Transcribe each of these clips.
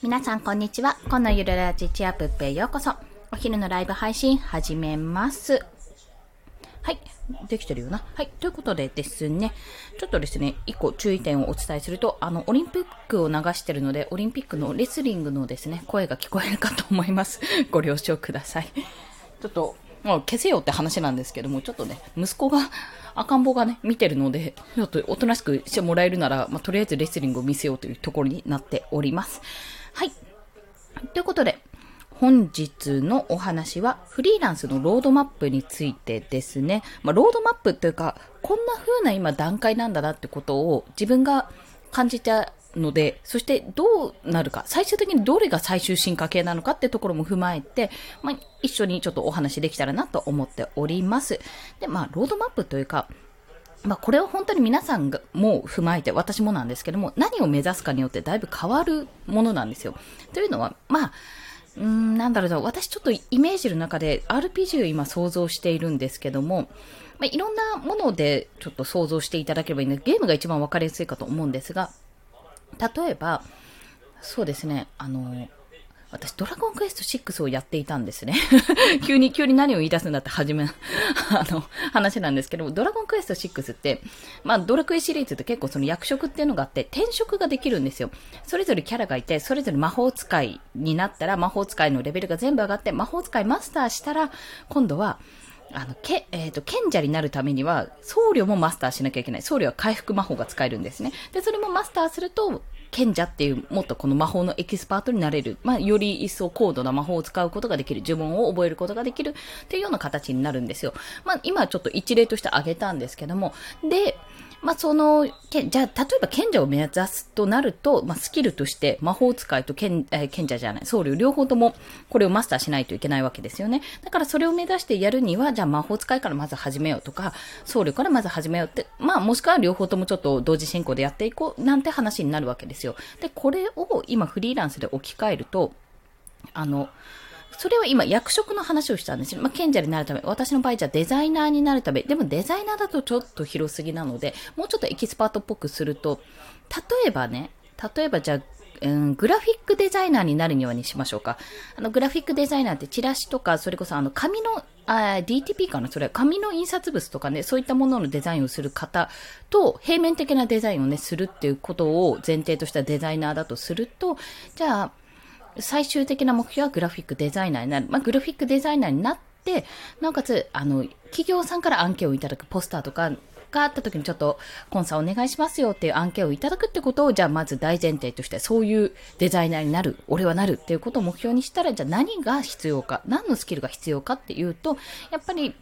皆さんこんにちは。このゆるラジチアプッペへようこそ。お昼のライブ配信始めます。はい。できてるよな。はい。ということでですね、ちょっとですね、一個注意点をお伝えすると、あの、オリンピックを流してるので、オリンピックのレスリングのですね、声が聞こえるかと思います。ご了承ください。ちょっと、もう消せよって話なんですけども、ちょっとね、息子が、赤ん坊がね、見てるので、ちょっとおとなしくしてもらえるなら、まあ、とりあえずレスリングを見せようというところになっております。はい。ということで、本日のお話はフリーランスのロードマップについてですね。まあ、ロードマップというか、こんな風な今段階なんだなってことを自分が感じたので、そしてどうなるか、最終的にどれが最終進化系なのかってところも踏まえて、まあ、一緒にちょっとお話できたらなと思っております。で、まあ、ロードマップというか、まあ、これは本当に皆さんがも踏まえて、私もなんですけども、何を目指すかによってだいぶ変わるものなんですよ。というのは、まあ、うん、なんだろうな、私ちょっとイメージの中で RPG を今想像しているんですけども、まあ、いろんなものでちょっと想像していただければいいので、ゲームが一番わかりやすいかと思うんですが、例えば、そうですね、あの、私、ドラゴンクエスト6をやっていたんですね。急に、急に何を言い出すんだって初め、あの、話なんですけど、ドラゴンクエスト6って、まあ、ドラクエシリーズって結構その役職っていうのがあって、転職ができるんですよ。それぞれキャラがいて、それぞれ魔法使いになったら、魔法使いのレベルが全部上がって、魔法使いマスターしたら、今度は、あの、け、えっ、と、賢者になるためには、僧侶もマスターしなきゃいけない。僧侶は回復魔法が使えるんですね。で、それもマスターすると、賢者っていう、もっとこの魔法のエキスパートになれる。まあ、より一層高度な魔法を使うことができる。呪文を覚えることができる。っていうような形になるんですよ。まあ、今ちょっと一例として挙げたんですけども。で、まあ、その、けじゃあ、例えば賢者を目指すとなると、まあ、スキルとして魔法使いと賢,、えー賢者じゃない、僧侶両方ともこれをマスターしないといけないわけですよね。だからそれを目指してやるには、じゃあ魔法使いからまず始めようとか、僧侶からまず始めようって、まあ、もしくは両方ともちょっと同時進行でやっていこうなんて話になるわけですよ。で、これを今フリーランスで置き換えると、あの、それは今役職の話をしたんですよ。まあ、賢者になるため、私の場合じゃデザイナーになるため、でもデザイナーだとちょっと広すぎなので、もうちょっとエキスパートっぽくすると、例えばね、例えばじゃあ、うん、グラフィックデザイナーになるにはにしましょうか。あの、グラフィックデザイナーってチラシとか、それこそあの、紙の、あ DTP かな？それは紙の印刷物とかね、そういったもののデザインをする方と、平面的なデザインをね、するっていうことを前提としたデザイナーだとすると、じゃあ、最終的な目標はグラフィックデザイナーになる。まあ、グラフィックデザイナーになって、なおかつ、あの、企業さんから案件をいただくポスターとかがあった時にちょっと、コンサお願いしますよっていう案件をいただくってことを、じゃあまず大前提として、そういうデザイナーになる、俺はなるっていうことを目標にしたら、じゃあ何が必要か、何のスキルが必要かっていうと、やっぱり、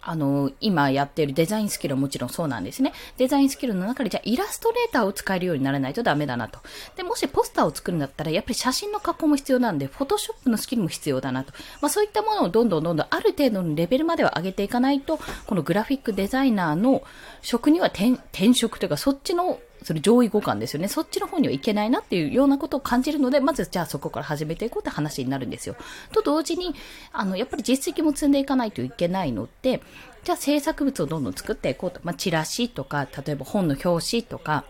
あの、今やっているデザインスキルはもちろんそうなんですね。デザインスキルの中で、じゃあイラストレーターを使えるようにならないとダメだなと。で、もしポスターを作るんだったら、やっぱり写真の加工も必要なんで、フォトショップのスキルも必要だなと。まあそういったものをどんどんどんどんある程度のレベルまでは上げていかないと、このグラフィックデザイナーの職には転転職というか、そっちのそれ上位互換ですよね。そっちの方にはいけないなっていうようなことを感じるので、まずじゃあそこから始めていこうって話になるんですよ。と同時に、あの、やっぱり実績も積んでいかないといけないので、じゃあ制作物をどんどん作っていこうと。まあ、チラシとか、例えば本の表紙とか、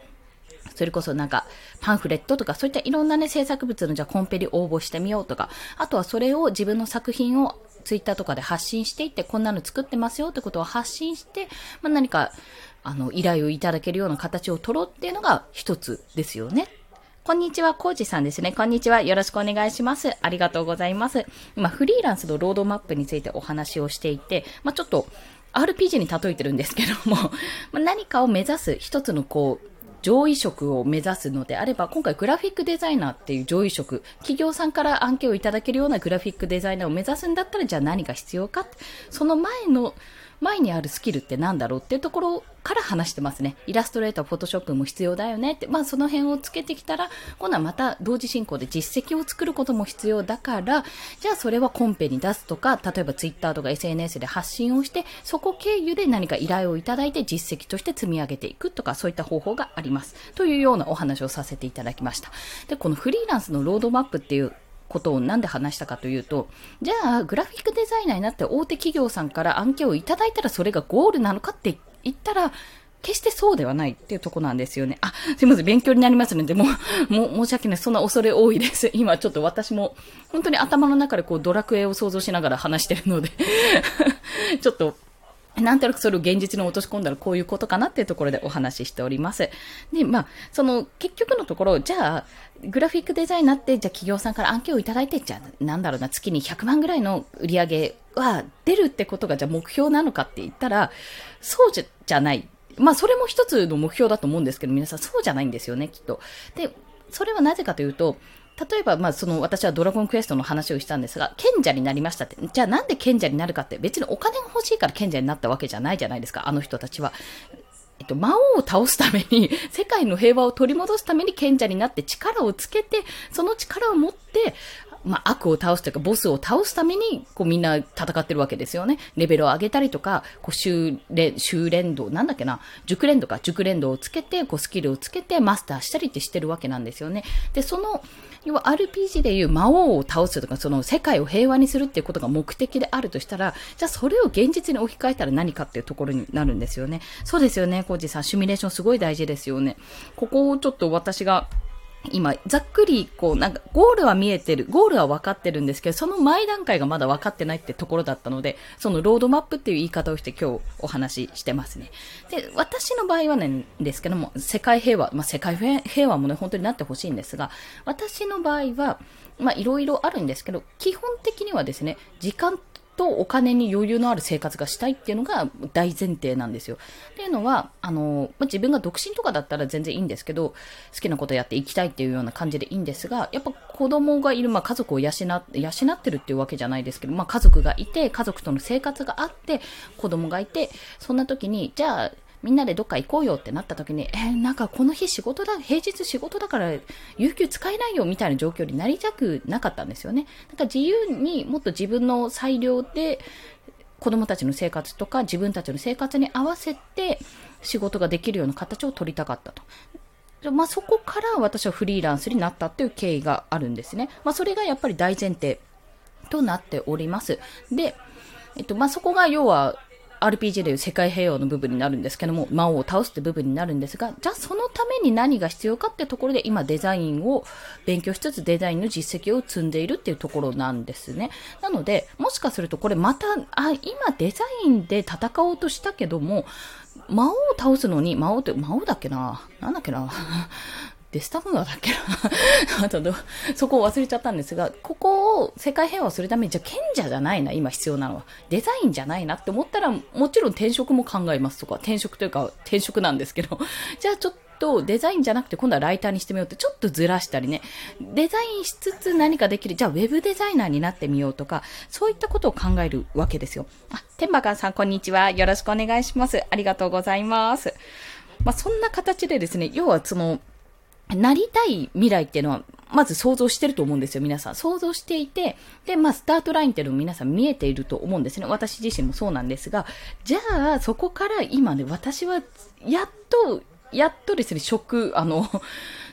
それこそなんかパンフレットとかそういったいろんなね制作物のじゃあコンペに応募してみようとか、あとはそれを自分の作品をツイッターとかで発信していって、こんなの作ってますよってことを発信して、まあ、何かあの依頼をいただけるような形を取ろうっていうのが一つですよね。こんにちは、コウジさんですね。こんにちは。よろしくお願いします。ありがとうございます。今、フリーランスのロードマップについてお話をしていて、まあ、ちょっと RPG に例えてるんですけども、ま何かを目指す一つのこう、上位職を目指すのであれば、今回グラフィックデザイナーっていう上位職、企業さんから案件をいただけるようなグラフィックデザイナーを目指すんだったら、じゃあ何が必要かその前の、前にあるスキルって何だろうっていうところから話してますね。イラストレーター、フォトショップも必要だよねって、まあその辺をつけてきたら、今度はまた同時進行で実績を作ることも必要だから、じゃあそれはコンペに出すとか、例えばツイッターとか SNS で発信をして、そこ経由で何か依頼をいただいて実績として積み上げていくとか、そういった方法があります。というようなお話をさせていただきました。で、このフリーランスのロードマップっていうことをなんで話したかというと、じゃあ、グラフィックデザイナーになって大手企業さんから案件をいただいたらそれがゴールなのかって言ったら、決してそうではないっていうとこなんですよね。あ、すいません、勉強になりますので、もう、もう、申し訳ない。そんな恐れ多いです。今ちょっと私も、本当に頭の中でこう、ドラクエを想像しながら話してるので ちょっと、なんとなくそれを現実に落とし込んだらこういうことかなっていうところでお話ししております。で、まあ、その結局のところ、じゃあ、グラフィックデザインになって、じゃあ企業さんから案件をいただいて、じゃあ、なんだろうな、月に100万ぐらいの売り上げは出るってことが、じゃあ目標なのかって言ったら、そうじゃない。まあ、それも一つの目標だと思うんですけど、皆さんそうじゃないんですよね、きっと。で、それはなぜかというと、例えば、まあ、その、私はドラゴンクエストの話をしたんですが、賢者になりましたって。じゃあなんで賢者になるかって、別にお金が欲しいから賢者になったわけじゃないじゃないですか、あの人たちは。と、魔王を倒すために、世界の平和を取り戻すために賢者になって力をつけて、その力を持って、まあ、悪を倒すというか、ボスを倒すために、こうみんな戦ってるわけですよね。レベルを上げたりとか、こう修練、修練度、なんだっけな、熟練度か、熟練度をつけて、こうスキルをつけてマスターしたりってしてるわけなんですよね。で、その、要は RPG でいう魔王を倒すとか、その世界を平和にするっていうことが目的であるとしたら、じゃあそれを現実に置き換えたら何かっていうところになるんですよね。そうですよね、コージさん。シミュレーションすごい大事ですよね。ここをちょっと私が、今、ざっくり、こう、なんか、ゴールは見えてる、ゴールは分かってるんですけど、その前段階がまだ分かってないってところだったので、そのロードマップっていう言い方をして今日お話ししてますね。で、私の場合はね、ですけども、世界平和、まあ、世界平和もね、本当になってほしいんですが、私の場合は、まあ、いろいろあるんですけど、基本的にはですね、時間とお金に余裕のある生活がしたいっていうのが大前提なんですよ。っていうのは、あの、まあ、自分が独身とかだったら全然いいんですけど、好きなことやっていきたいっていうような感じでいいんですが、やっぱ子供がいる、まあ、家族を養養ってるっていうわけじゃないですけど、まあ、家族がいて、家族との生活があって、子供がいて、そんな時に、じゃあ、みんなでどっか行こうよってなった時に、えー、なんかこの日仕事だ、平日仕事だから、有給使えないよみたいな状況になりたくなかったんですよね。だから自由にもっと自分の裁量で、子供たちの生活とか自分たちの生活に合わせて仕事ができるような形を取りたかったと。まあ、そこから私はフリーランスになったっていう経緯があるんですね。まあ、それがやっぱり大前提となっております。で、えっと、まあ、そこが要は RPG でいう世界平和の部分になるんですけども、魔王を倒すって部分になるんですが、じゃあそのために何が必要かってところで今デザインを勉強しつつデザインの実績を積んでいるっていうところなんですね。なので、もしかするとこれまた、あ、今デザインで戦おうとしたけども、魔王を倒すのに、魔王って、魔王だっけな？なんだっけな？デスタムーアだっけな あとそこを忘れちゃったんですが、ここを世界平和するために、じゃあ賢者じゃないな、今必要なのは。デザインじゃないなって思ったら、もちろん転職も考えますとか、転職というか転職なんですけど、じゃあちょっとデザインじゃなくて今度はライターにしてみようってちょっとずらしたりね、デザインしつつ何かできる、じゃあウェブデザイナーになってみようとか、そういったことを考えるわけですよ。あ、天馬さんこんにちは。よろしくお願いします。ありがとうございます。まあ、そんな形でですね、要はその、なりたい未来っていうのは、まず想像してると思うんですよ、皆さん。想像していて、で、まあ、スタートラインっていうのも皆さん見えていると思うんですね。私自身もそうなんですが、じゃあ、そこから今ね、私は、やっと、やっとですね、職、あの、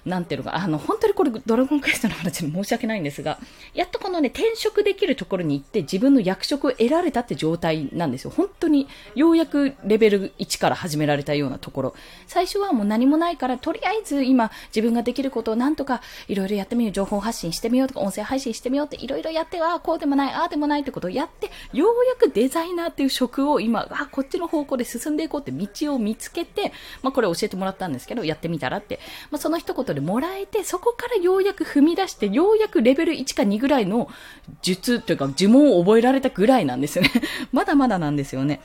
なんていうのか、あの、本当にこれドラゴンクエストの話で申し訳ないんですが、やっとこのね、転職できるところに行って自分の役職を得られたって状態なんですよ。本当に、ようやくレベル1から始められたようなところ。最初はもう何もないから、とりあえず今自分ができることをなんとかいろいろやってみよう、情報発信してみようとか、音声配信してみようっていろいろやって、ああ、こうでもない、ああでもないってことをやって、ようやくデザイナーっていう職を今、あこっちの方向で進んでいこうって道を見つけて、まあこれ教えてもらったんですけど、やってみたらって、まあその一言でもらえて、そこからようやく踏み出して、ようやくレベル1か2ぐらいの術というか呪文を覚えられたぐらいなんですよね。まだまだなんですよね。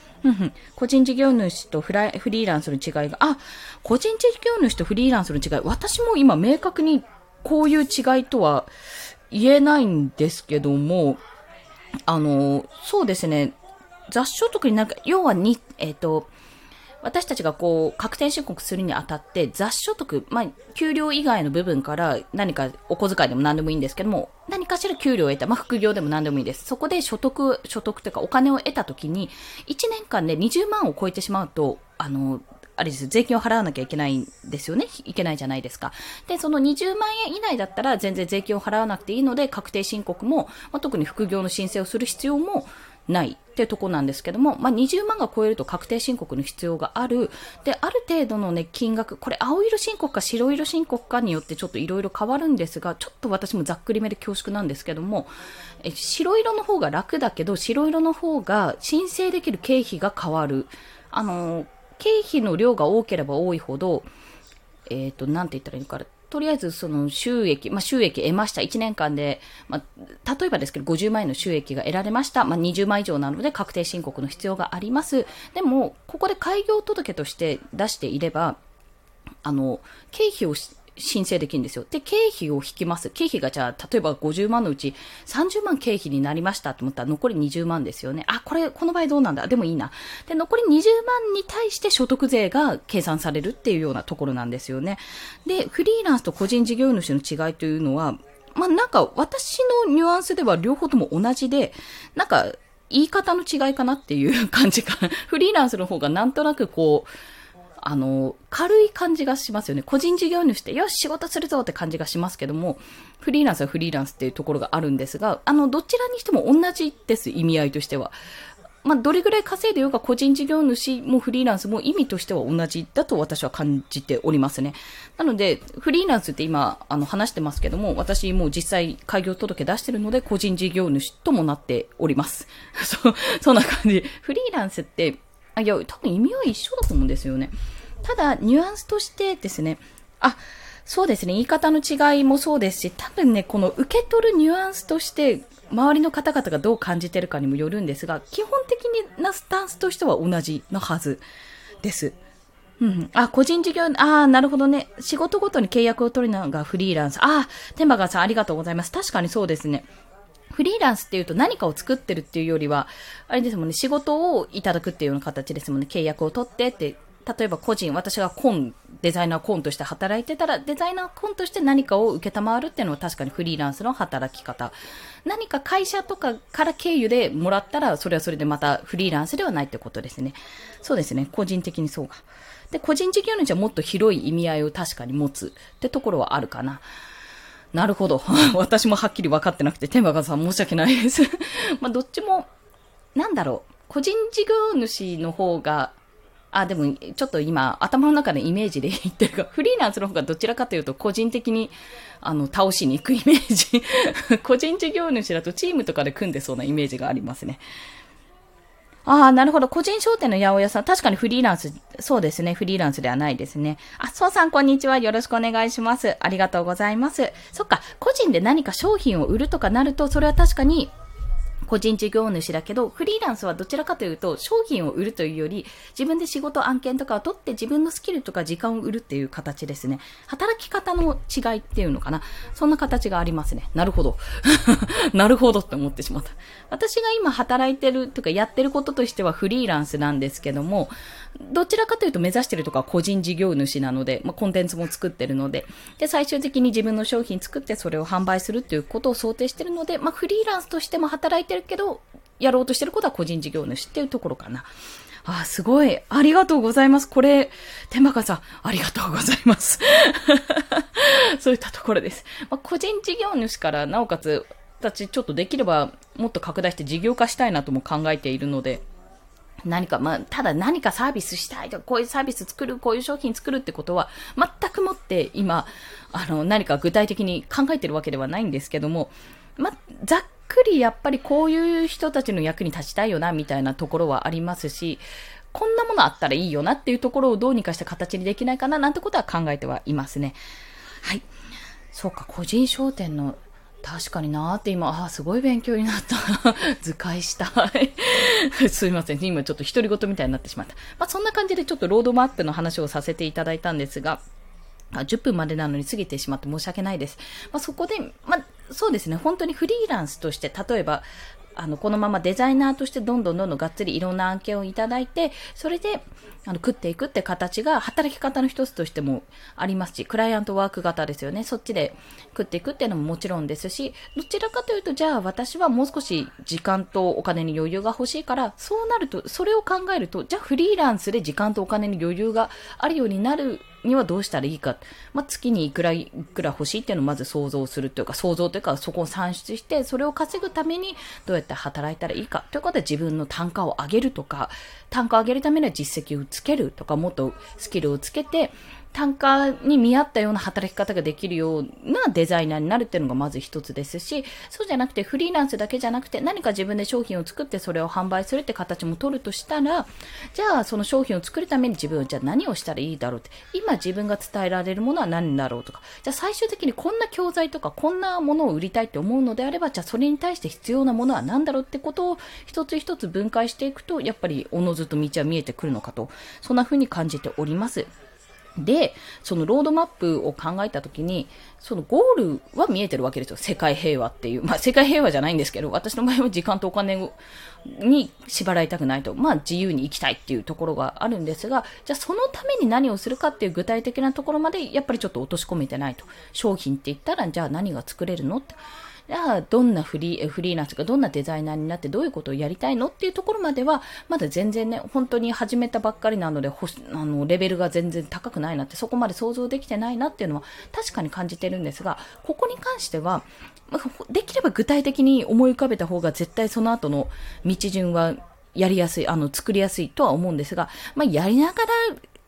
個人事業主とフラフリーランスの違いが、あ、個人事業主とフリーランスの違い、私も今明確にこういう違いとは言えないんですけども、あの、そうですね、雑所得になんか、要はに、えっ、ー、と、私たちがこう、確定申告するにあたって、雑所得、まあ、給料以外の部分から何かお小遣いでも何でもいいんですけども、何かしら給料を得た、まあ、副業でも何でもいいです。そこで所得、所得というかお金を得たときに、1年間で20万を超えてしまうと、あの、あれです、税金を払わなきゃいけないんですよね。いけないじゃないですか。で、その20万円以内だったら全然税金を払わなくていいので、確定申告も、まあ、特に副業の申請をする必要もないってとこなんですけども、まあ、20万が超えると確定申告の必要がある。で、ある程度のね、金額、これ青色申告か白色申告かによってちょっといろいろ変わるんですが、ちょっと私もざっくりめで恐縮なんですけども、え白色の方が楽だけど、白色の方が申請できる経費が変わる。あの、経費の量が多ければ多いほど、えっ、ー、と、なんて言ったらいいのかな。とりあえずその収益、まあ、収益得ました。1年間で、まあ、例えばですけど50万円の収益が得られました。まあ、20万以上なので確定申告の必要があります。でも、ここで開業届として出していれば、あの、経費を申請できるんですよ。で、経費を引きます。経費がじゃあ、例えば50万のうち30万経費になりましたと思ったら残り20万ですよね。あ、これ、この場合どうなんだ？でもいいな。で、残り20万に対して所得税が計算されるっていうようなところなんですよね。で、フリーランスと個人事業主の違いというのは、まあ、なんか私のニュアンスでは両方とも同じで、なんか言い方の違いかなっていう感じか。フリーランスの方がなんとなくこう、あの、軽い感じがしますよね。個人事業主って、よし、仕事するぞって感じがしますけども、フリーランスはフリーランスっていうところがあるんですが、あの、どちらにしても同じです、意味合いとしては。まあ、どれぐらい稼いでようが個人事業主もフリーランスも意味としては同じだと私は感じておりますね。なので、フリーランスって今、あの、話してますけども、私もう実際開業届出してるので、個人事業主ともなっております。そう、そんな感じ。フリーランスって、あ、いや、多分意味は一緒だと思うんですよね。ただ、ニュアンスとしてですね、あ、そうですね、言い方の違いもそうですし、多分ね、この受け取るニュアンスとして、周りの方々がどう感じてるかにもよるんですが、基本的なスタンスとしては同じのはずです。うん。あ、個人事業、ああ、なるほどね。仕事ごとに契約を取るのがフリーランス。ああ、天馬川さんありがとうございます。確かにそうですね。フリーランスっていうと何かを作ってるっていうよりは、あれですもんね、仕事をいただくっていうような形ですもんね。契約を取ってって、例えば個人、私がコン、デザイナーコンとして働いてたら、デザイナーコンとして何かを受けたまわるっていうのは確かにフリーランスの働き方。何か会社とかから経由でもらったら、それはそれでまたフリーランスではないってことですね。そうですね。個人的にそうか。で、個人事業主はもっと広い意味合いを確かに持つってところはあるかな。なるほど。私もはっきり分かってなくて、天馬さん申し訳ないです まあ、どっちも、なんだろう。個人事業主の方が、あ、でも、ちょっと今、頭の中のイメージで言ってるか、フリーランスの方がどちらかというと、個人的に、あの、倒しに行くイメージ。個人事業主だとチームとかで組んでそうなイメージがありますね。ああ、なるほど。個人商店の八百屋さん。確かにフリーランス、そうですね。フリーランスではないですね。あ、そうさん、こんにちは。よろしくお願いします。ありがとうございます。そっか。個人で何か商品を売るとかなると、それは確かに個人事業主だけど、フリーランスはどちらかというと、商品を売るというより、自分で仕事案件とかを取って自分のスキルとか時間を売るっていう形ですね。働き方の違いっていうのかな。そんな形がありますね。なるほど。なるほどって思ってしまった。私が今働いてるとかやってることとしてはフリーランスなんですけども、どちらかというと目指してるとか個人事業主なので、まあ、コンテンツも作ってるので、で、最終的に自分の商品作ってそれを販売するっていうことを想定してるので、まあ、フリーランスとしても働いてるけど、やろうとしてることは個人事業主っていうところかな。あ、すごい。ありがとうございます。これ、天馬さん、ありがとうございます。そういったところです。まあ、個人事業主から、なおかつ、たちちょっとできればもっと拡大して事業化したいなとも考えているので、何か、まあ、ただ何かサービスしたいとか、こういうサービス作る、こういう商品作るってことは、全くもって今、あの、何か具体的に考えてるわけではないんですけども、ま、ざっくりやっぱりこういう人たちの役に立ちたいよな、みたいなところはありますし、こんなものあったらいいよなっていうところをどうにかして形にできないかな、なんてことは考えてはいますね。はい。そうか、個人商店の確かになーって今、ああ、すごい勉強になった。図解したい。すいません。今ちょっと独り言みたいになってしまった。まあそんな感じでちょっとロードマップの話をさせていただいたんですが、10分までなのに過ぎてしまって申し訳ないです。まあ、そこで、まあ、そうですね、本当にフリーランスとして、例えば、あの、このままデザイナーとしてどんどんどんどんがっつりいろんな案件をいただいて、それで、あの、食っていくって形が働き方の一つとしてもありますし、クライアントワーク型ですよね。そっちで食っていくっていうのももちろんですし、どちらかというと、じゃあ私はもう少し時間とお金に余裕が欲しいから、そうなると、それを考えると、じゃあフリーランスで時間とお金に余裕があるようになるにはどうしたらいいか。まあ、月にいくらいくら欲しいっていうのをまず想像するというか、想像というか、そこを算出して、それを稼ぐためにどうやって働いたらいいかということで自分の単価を上げるとか、単価を上げるためには実績をつけるとか、もっとスキルをつけて、単価に見合ったような働き方ができるようなデザイナーになるっていうのがまず一つですし、そうじゃなくてフリーランスだけじゃなくて何か自分で商品を作ってそれを販売するって形も取るとしたら、じゃあその商品を作るために自分はじゃあ何をしたらいいだろうって、今自分が伝えられるものは何だろうとか、じゃあ最終的にこんな教材とかこんなものを売りたいって思うのであれば、じゃあそれに対して必要なものは何だろうってことを一つ一つ分解していくと、やっぱりおのずと道は見えてくるのかと、そんな風に感じております。で、そのロードマップを考えたときに、そのゴールは見えてるわけですよ。世界平和っていう。まあ、世界平和じゃないんですけど、私の場合は時間とお金に縛られたくないと。まあ、自由に生きたいっていうところがあるんですが、じゃあそのために何をするかっていう具体的なところまで、やっぱりちょっと落とし込めてないと。商品って言ったら、じゃあ何が作れるのって。じゃあ、どんなフリー、フリーランスがどんなデザイナーになってどういうことをやりたいのっていうところまでは、まだ全然ね、本当に始めたばっかりなので、ほあの、レベルが全然高くないなって、そこまで想像できてないなっていうのは確かに感じてるんですが、ここに関しては、できれば具体的に思い浮かべた方が絶対その後の道順はやりやすい、あの、作りやすいとは思うんですが、まあ、やりながら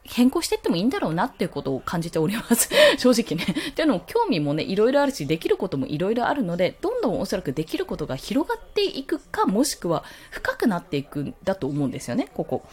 変更していってもいいんだろうなっていうことを感じております。正直ね。っていうのも興味もね、いろいろあるし、できることもいろいろあるので、どんどんおそらくできることが広がっていくか、もしくは深くなっていくんだと思うんですよね、ここ。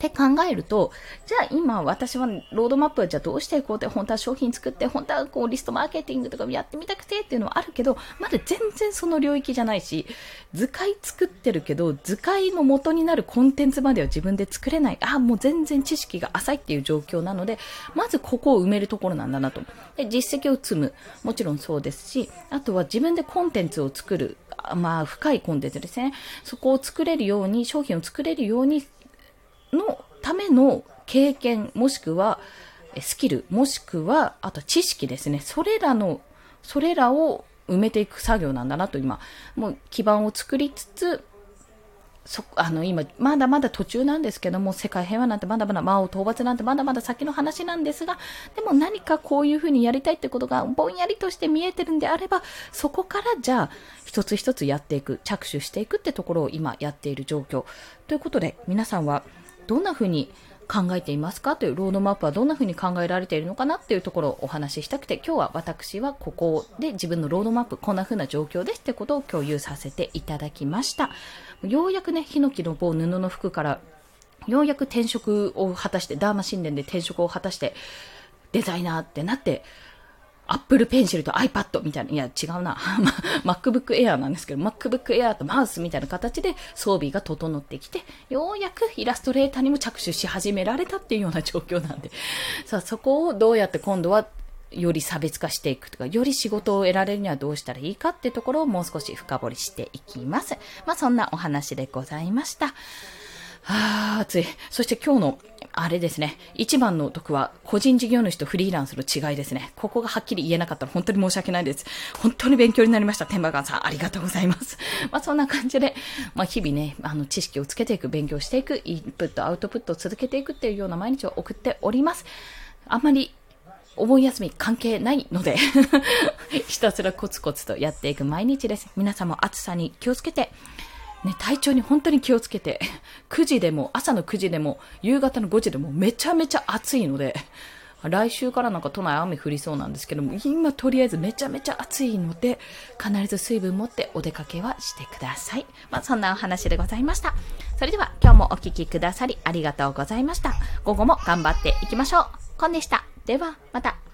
って考えると、じゃあ今私はロードマップはじゃあどうしていこうって、本当は商品作って、本当はこうリストマーケティングとかやってみたくてっていうのはあるけど、まだ全然その領域じゃないし、図解作ってるけど、図解の元になるコンテンツまでは自分で作れない。あ、もう全然知識が浅いっていう状況なので、まずここを埋めるところなんだなと。で、実績を積む。もちろんそうですし、あとは自分でコンテンツを作る。まあ、深いコンテンツですね。そこを作れるように、商品を作れるようにのための経験、もしくはスキル、もしくは、あと知識ですね。それらの、それらを埋めていく作業なんだなと今、もう基盤を作りつつ、そ、あの、今、まだまだ途中なんですけども、世界平和なんてまだまだ魔王討伐なんてまだまだ先の話なんですが、でも何かこういうふうにやりたいってことがぼんやりとして見えてるんであれば、そこからじゃあ、一つ一つやっていく、着手していくってところを今やっている状況。ということで、皆さんは、どんな風に考えていますかというロードマップはどんな風に考えられているのかなっていうところをお話ししたくて今日は私はここで自分のロードマップこんな風な状況ですってことを共有させていただきました。ようやくねヒノキの棒布の服からようやく転職を果たしてダーマ神殿で転職を果たしてデザイナーってなってアップルペンシルと iPad みたいな、いや違うな。MacBook Air なんですけど、MacBook Air とマウスみたいな形で装備が整ってきて、ようやくイラストレーターにも着手し始められたっていうような状況なんで、さあそこをどうやって今度はより差別化していくとか、より仕事を得られるにはどうしたらいいかっていうところをもう少し深掘りしていきます。まあそんなお話でございました。はあ、暑い。そして今日の、あれですね。一番の得は、個人事業主とフリーランスの違いですね。ここがはっきり言えなかったら本当に申し訳ないです。本当に勉強になりました。天馬ガンさん、ありがとうございます。まあそんな感じで、まあ日々ね、あの知識をつけていく、勉強していく、インプット、アウトプットを続けていくっていうような毎日を送っております。あんまりお盆休み関係ないので ひたすらコツコツとやっていく毎日です。皆さんも暑さに気をつけて、ね、体調に本当に気をつけて、9時でも、朝の9時でも、夕方の5時でもめちゃめちゃ暑いので、来週からなんか都内雨降りそうなんですけども、今とりあえずめちゃめちゃ暑いので、必ず水分持ってお出かけはしてください。まあ、そんなお話でございました。それでは今日もお聴きくださりありがとうございました。午後も頑張っていきましょう。コンでした。では、また。